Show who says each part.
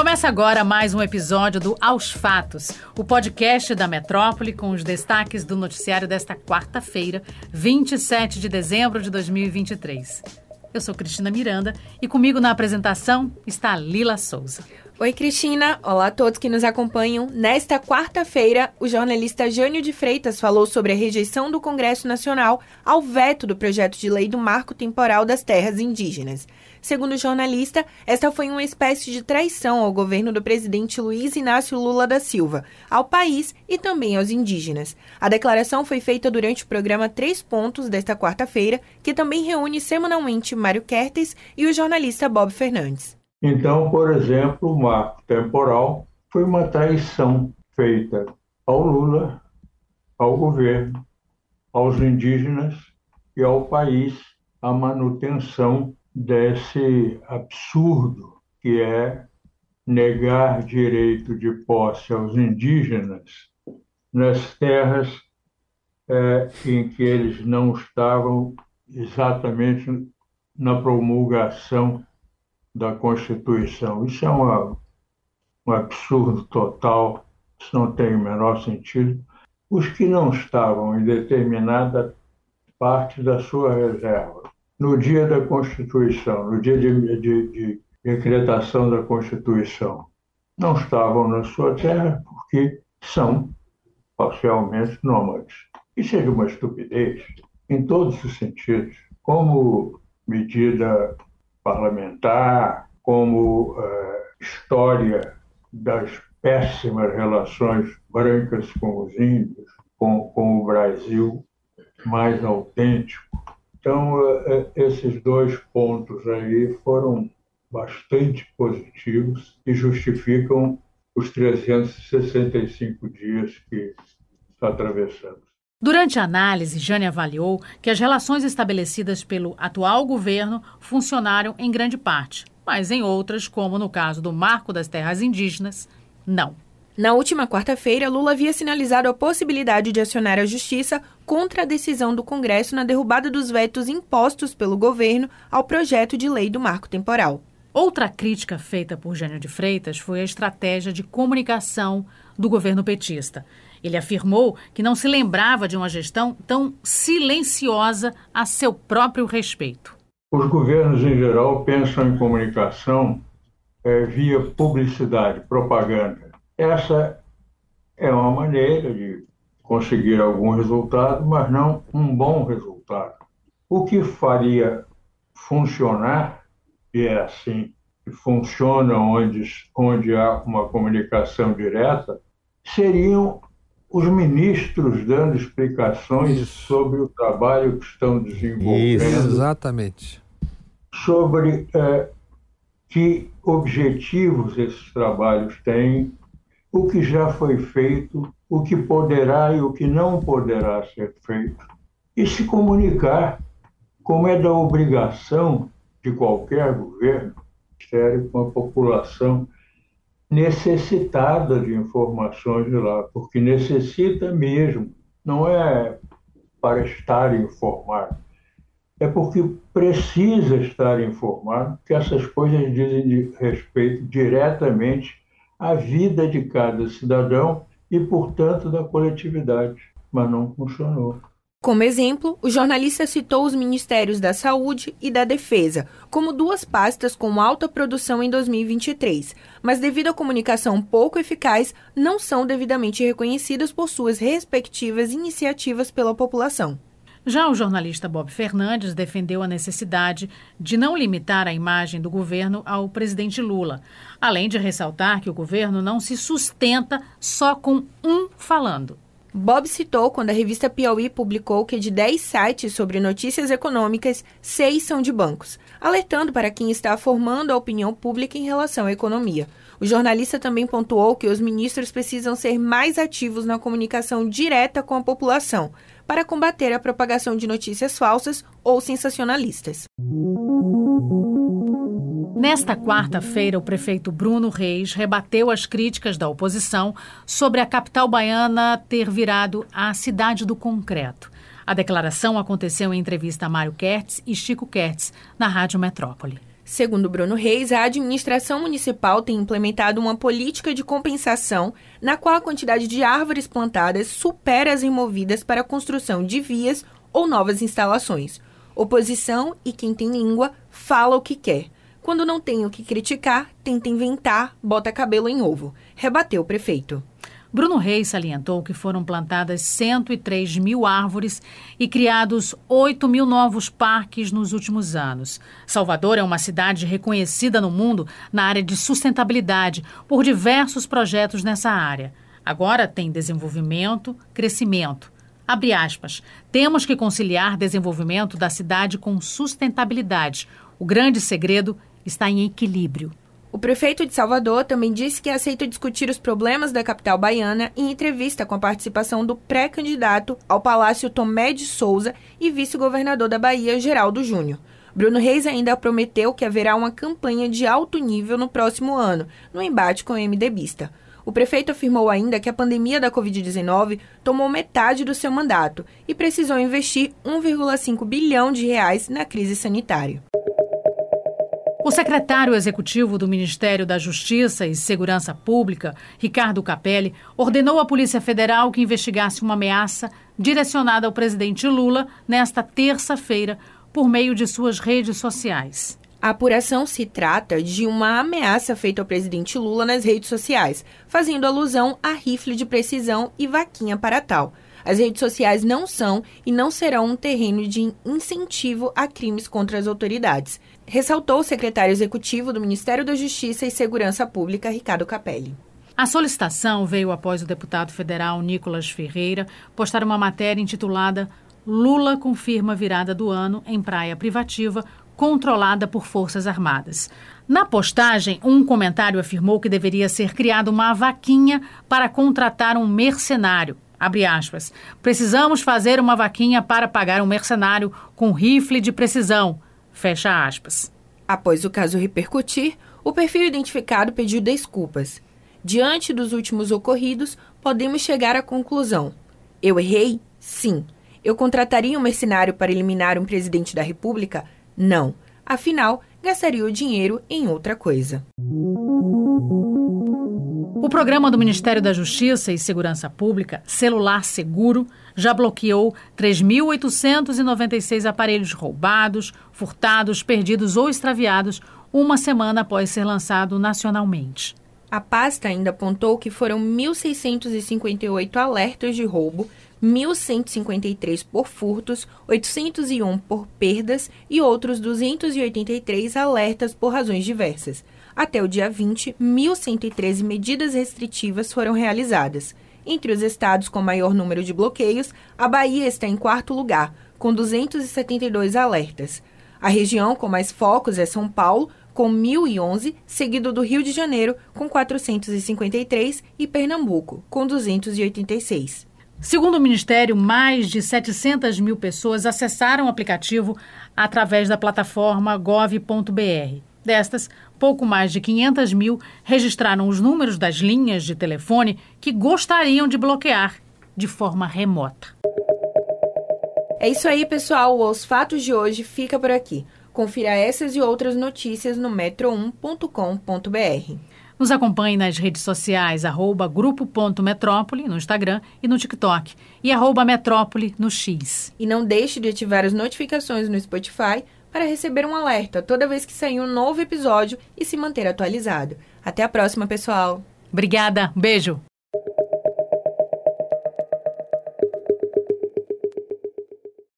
Speaker 1: Começa agora mais um episódio do Aos Fatos, o podcast da Metrópole com os destaques do noticiário desta quarta-feira, 27 de dezembro de 2023. Eu sou Cristina Miranda e comigo na apresentação está Lila Souza.
Speaker 2: Oi, Cristina. Olá a todos que nos acompanham. Nesta quarta-feira, o jornalista Jânio de Freitas falou sobre a rejeição do Congresso Nacional ao veto do projeto de lei do Marco Temporal das Terras Indígenas. Segundo o jornalista, esta foi uma espécie de traição ao governo do presidente Luiz Inácio Lula da Silva, ao país e também aos indígenas. A declaração foi feita durante o programa Três Pontos desta quarta-feira, que também reúne semanalmente Mário Kertes e o jornalista Bob Fernandes.
Speaker 3: Então, por exemplo, o marco temporal foi uma traição feita ao Lula, ao governo, aos indígenas e ao país a manutenção desse absurdo que é negar direito de posse aos indígenas nas terras é, em que eles não estavam exatamente na promulgação da Constituição. Isso é uma, um absurdo total, isso não tem o menor sentido. Os que não estavam em determinada parte da sua reserva, no dia da Constituição, no dia de, de, de decretação da Constituição, não estavam na sua terra porque são parcialmente nômades. Isso é de uma estupidez em todos os sentidos, como medida parlamentar, como uh, história das péssimas relações brancas com os índios, com, com o Brasil mais autêntico. Então, uh, esses dois pontos aí foram bastante positivos e justificam os 365 dias que atravessamos.
Speaker 1: Durante a análise, Jane avaliou que as relações estabelecidas pelo atual governo funcionaram em grande parte, mas em outras, como no caso do Marco das Terras Indígenas, não.
Speaker 2: Na última quarta-feira, Lula havia sinalizado a possibilidade de acionar a justiça contra a decisão do Congresso na derrubada dos vetos impostos pelo governo ao projeto de lei do marco temporal.
Speaker 1: Outra crítica feita por Jânio de Freitas foi a estratégia de comunicação do governo petista. Ele afirmou que não se lembrava de uma gestão tão silenciosa a seu próprio respeito.
Speaker 3: Os governos, em geral, pensam em comunicação é, via publicidade, propaganda. Essa é uma maneira de conseguir algum resultado, mas não um bom resultado. O que faria funcionar, e é assim que funciona onde, onde há uma comunicação direta, seriam os ministros dando explicações Isso. sobre o trabalho que estão desenvolvendo. Isso,
Speaker 4: exatamente.
Speaker 3: Sobre é, que objetivos esses trabalhos têm, o que já foi feito, o que poderá e o que não poderá ser feito. E se comunicar, como é da obrigação de qualquer governo, sério, com a população necessitada de informações de lá, porque necessita mesmo, não é para estar informado, é porque precisa estar informado, que essas coisas dizem respeito diretamente à vida de cada cidadão e, portanto, da coletividade, mas não funcionou.
Speaker 2: Como exemplo, o jornalista citou os Ministérios da Saúde e da Defesa como duas pastas com alta produção em 2023, mas devido à comunicação pouco eficaz, não são devidamente reconhecidas por suas respectivas iniciativas pela população.
Speaker 1: Já o jornalista Bob Fernandes defendeu a necessidade de não limitar a imagem do governo ao presidente Lula, além de ressaltar que o governo não se sustenta só com um falando.
Speaker 2: Bob citou quando a revista Piauí publicou que de 10 sites sobre notícias econômicas, 6 são de bancos, alertando para quem está formando a opinião pública em relação à economia. O jornalista também pontuou que os ministros precisam ser mais ativos na comunicação direta com a população, para combater a propagação de notícias falsas ou sensacionalistas.
Speaker 1: Nesta quarta-feira, o prefeito Bruno Reis rebateu as críticas da oposição sobre a capital baiana ter virado a cidade do concreto. A declaração aconteceu em entrevista a Mário Kertz e Chico Kertz, na Rádio Metrópole.
Speaker 2: Segundo Bruno Reis, a administração municipal tem implementado uma política de compensação na qual a quantidade de árvores plantadas supera as removidas para a construção de vias ou novas instalações. Oposição e quem tem língua fala o que quer. Quando não tem o que criticar, tenta inventar, bota cabelo em ovo. Rebateu o prefeito.
Speaker 1: Bruno Reis salientou que foram plantadas 103 mil árvores e criados 8 mil novos parques nos últimos anos. Salvador é uma cidade reconhecida no mundo na área de sustentabilidade por diversos projetos nessa área. Agora tem desenvolvimento, crescimento. Abre aspas. Temos que conciliar desenvolvimento da cidade com sustentabilidade. O grande segredo está em equilíbrio.
Speaker 2: O prefeito de Salvador também disse que aceita discutir os problemas da capital baiana em entrevista com a participação do pré-candidato ao Palácio Tomé de Souza e vice-governador da Bahia, Geraldo Júnior. Bruno Reis ainda prometeu que haverá uma campanha de alto nível no próximo ano, no embate com o MDBista. O prefeito afirmou ainda que a pandemia da Covid-19 tomou metade do seu mandato e precisou investir 1,5 bilhão de reais na crise sanitária.
Speaker 1: O secretário executivo do Ministério da Justiça e Segurança Pública, Ricardo Capelli, ordenou à Polícia Federal que investigasse uma ameaça direcionada ao presidente Lula nesta terça-feira por meio de suas redes sociais.
Speaker 2: A apuração se trata de uma ameaça feita ao presidente Lula nas redes sociais, fazendo alusão a rifle de precisão e vaquinha para tal. As redes sociais não são e não serão um terreno de incentivo a crimes contra as autoridades, ressaltou o secretário executivo do Ministério da Justiça e Segurança Pública, Ricardo Capelli.
Speaker 1: A solicitação veio após o deputado federal Nicolas Ferreira postar uma matéria intitulada Lula confirma virada do ano em praia privativa controlada por Forças Armadas. Na postagem, um comentário afirmou que deveria ser criada uma vaquinha para contratar um mercenário Abre aspas. Precisamos fazer uma vaquinha para pagar um mercenário com rifle de precisão. Fecha aspas.
Speaker 2: Após o caso repercutir, o perfil identificado pediu desculpas. Diante dos últimos ocorridos, podemos chegar à conclusão: eu errei? Sim. Eu contrataria um mercenário para eliminar um presidente da República? Não. Afinal, gastaria o dinheiro em outra coisa.
Speaker 1: O programa do Ministério da Justiça e Segurança Pública, Celular Seguro, já bloqueou 3.896 aparelhos roubados, furtados, perdidos ou extraviados uma semana após ser lançado nacionalmente.
Speaker 2: A pasta ainda apontou que foram 1.658 alertas de roubo, 1.153 por furtos, 801 por perdas e outros 283 alertas por razões diversas. Até o dia 20, 1.113 medidas restritivas foram realizadas. Entre os estados com maior número de bloqueios, a Bahia está em quarto lugar, com 272 alertas. A região com mais focos é São Paulo, com 1.011, seguido do Rio de Janeiro, com 453, e Pernambuco, com 286.
Speaker 1: Segundo o Ministério, mais de 700 mil pessoas acessaram o aplicativo através da plataforma gov.br. Destas, pouco mais de 500 mil registraram os números das linhas de telefone que gostariam de bloquear de forma remota.
Speaker 2: É isso aí, pessoal. Os fatos de hoje fica por aqui. Confira essas e outras notícias no metro1.com.br.
Speaker 1: Nos acompanhe nas redes sociais, arroba grupo.metrópole no Instagram e no TikTok e arroba metrópole no X.
Speaker 2: E não deixe de ativar as notificações no Spotify para receber um alerta toda vez que sair um novo episódio e se manter atualizado. Até a próxima, pessoal!
Speaker 1: Obrigada, beijo!